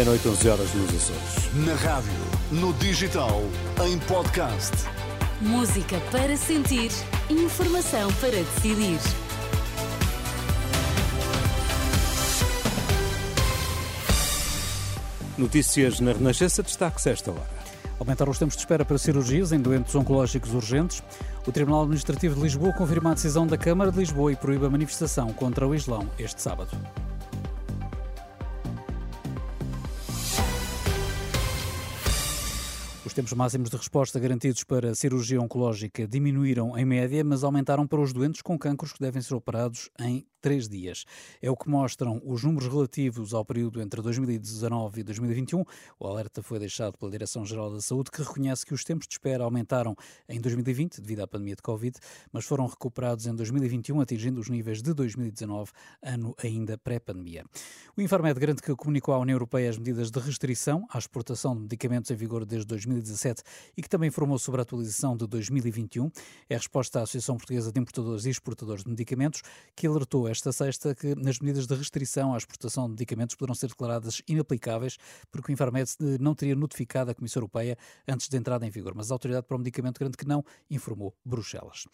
Meia-noite, 11 horas nos Açores. Na rádio, no digital, em podcast. Música para sentir, informação para decidir. Notícias na Renascença, destaque-se esta hora. Aumentaram os tempos de espera para cirurgias em doentes oncológicos urgentes. O Tribunal Administrativo de Lisboa confirma a decisão da Câmara de Lisboa e proíbe a manifestação contra o Islão este sábado. Os tempos máximos de resposta garantidos para cirurgia oncológica diminuíram em média, mas aumentaram para os doentes com cancros que devem ser operados em três dias. É o que mostram os números relativos ao período entre 2019 e 2021. O alerta foi deixado pela Direção-Geral da Saúde, que reconhece que os tempos de espera aumentaram em 2020 devido à pandemia de Covid, mas foram recuperados em 2021, atingindo os níveis de 2019, ano ainda pré-pandemia. O Infarmed garante que comunicou à União Europeia as medidas de restrição à exportação de medicamentos em vigor desde 2017 e que também informou sobre a atualização de 2021. É a resposta à Associação Portuguesa de Importadores e Exportadores de Medicamentos, que alertou esta sexta que nas medidas de restrição à exportação de medicamentos poderão ser declaradas inaplicáveis porque o Infarmed não teria notificado a Comissão Europeia antes de entrada em vigor, mas a Autoridade para o Medicamento garante que não, informou Bruxelas.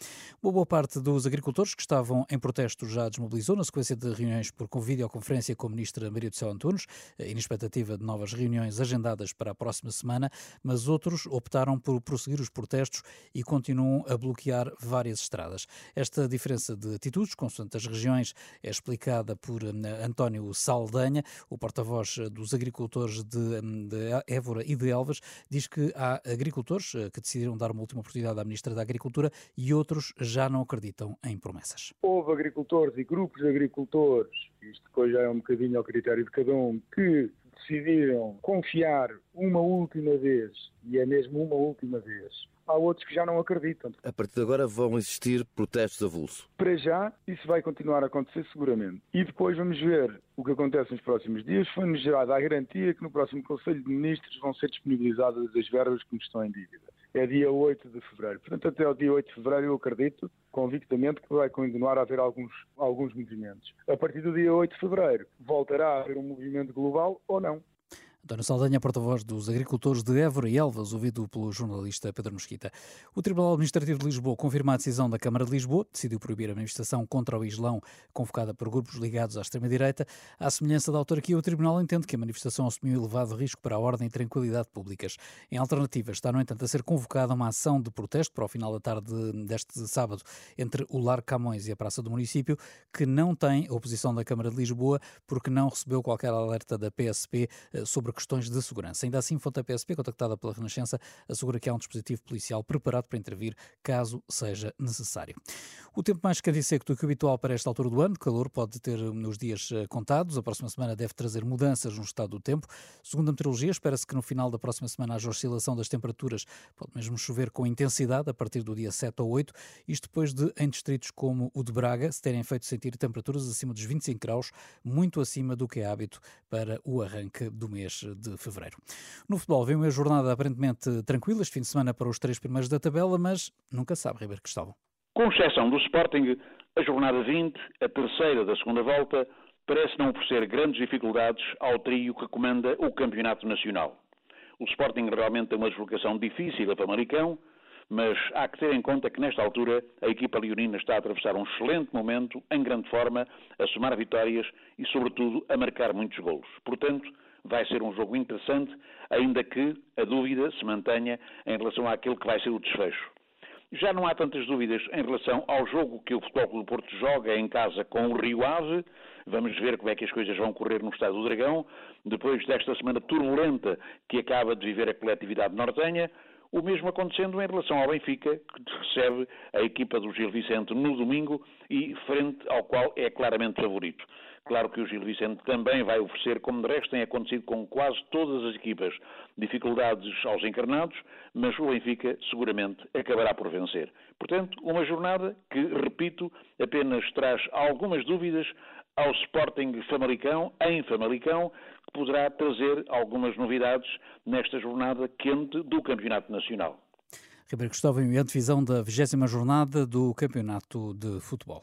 Uma boa parte dos agricultores que estavam em protesto já desmobilizou na sequência de reuniões por videoconferência com a Ministra Maria do Céu Antunes, e na expectativa de novas reuniões agendadas para a próxima semana, mas outros optaram por prosseguir os protestos e continuam a bloquear várias estradas. Esta diferença de atitudes, consoante as regiões, é explicada por hum, António Saldanha, o porta-voz dos agricultores de, hum, de Évora e de Elvas, diz que há agricultores eh, que decidiram dar uma última oportunidade à Ministra da Agricultura e outros já não acreditam em promessas. Houve agricultores e grupos de agricultores, isto depois já é um bocadinho ao critério de cada um, que decidiram confiar uma última vez, e é mesmo uma última vez, há outros que já não acreditam. A partir de agora vão existir protestos avulso? Para já, isso vai continuar a acontecer seguramente. E depois vamos ver o que acontece nos próximos dias. Foi-nos gerada a garantia que no próximo Conselho de Ministros vão ser disponibilizadas as verbas que nos estão em dívida. É dia 8 de fevereiro. Portanto, até o dia 8 de fevereiro eu acredito convictamente que vai continuar a haver alguns, alguns movimentos. A partir do dia 8 de fevereiro voltará a haver um movimento global ou não. António Saldanha, porta-voz dos agricultores de Évora e Elvas, ouvido pelo jornalista Pedro Mesquita. O Tribunal Administrativo de Lisboa confirma a decisão da Câmara de Lisboa, decidiu proibir a manifestação contra o Islão, convocada por grupos ligados à extrema-direita. À semelhança da autarquia, o Tribunal entende que a manifestação assumiu elevado risco para a ordem e tranquilidade públicas. Em alternativa, está, no entanto, a ser convocada uma ação de protesto para o final da tarde deste sábado entre o Lar Camões e a Praça do Município, que não tem oposição da Câmara de Lisboa, porque não recebeu qualquer alerta da PSP eh, sobre questões de segurança. Ainda assim, fonte da PSP, contactada pela Renascença, assegura que há um dispositivo policial preparado para intervir caso seja necessário. O tempo mais quente e seco do que o habitual para esta altura do ano, calor pode ter nos dias eh, contados. A próxima semana deve trazer mudanças no estado do tempo. Segundo a meteorologia, espera-se que no final da próxima semana haja oscilação das temperaturas. Pode mesmo chover com intensidade a partir do dia 7 ou 8, isto depois de, em distritos como o de Braga, se terem feito sentir temperaturas acima dos 25 graus, muito acima do que é hábito para o arranque do mês de fevereiro. No futebol, vem uma jornada aparentemente tranquila, este fim de semana para os três primeiros da tabela, mas nunca sabe, Ribeiro Cristóvão. Com exceção do Sporting, a jornada 20, a terceira da segunda volta, parece não oferecer grandes dificuldades ao trio que comanda o Campeonato Nacional. O Sporting realmente tem uma deslocação difícil a Famalicão, mas há que ter em conta que nesta altura a equipa leonina está a atravessar um excelente momento, em grande forma, a somar vitórias e, sobretudo, a marcar muitos golos. Portanto, vai ser um jogo interessante, ainda que a dúvida se mantenha em relação àquilo que vai ser o desfecho. Já não há tantas dúvidas em relação ao jogo que o Futebol Clube do Porto joga em casa com o Rio Ave. Vamos ver como é que as coisas vão correr no Estado do Dragão, depois desta semana turbulenta que acaba de viver a coletividade nortenha. O mesmo acontecendo em relação ao Benfica, que recebe a equipa do Gil Vicente no domingo e frente ao qual é claramente favorito. Claro que o Gil Vicente também vai oferecer, como de resto tem acontecido com quase todas as equipas, dificuldades aos encarnados, mas o Benfica seguramente acabará por vencer. Portanto, uma jornada que, repito, apenas traz algumas dúvidas ao Sporting Famalicão, em Famalicão, que poderá trazer algumas novidades nesta jornada quente do Campeonato Nacional. Ribeiro Cristóvão, e a divisão da 20 jornada do Campeonato de Futebol.